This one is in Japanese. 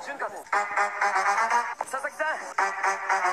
潤太です。佐々木さん。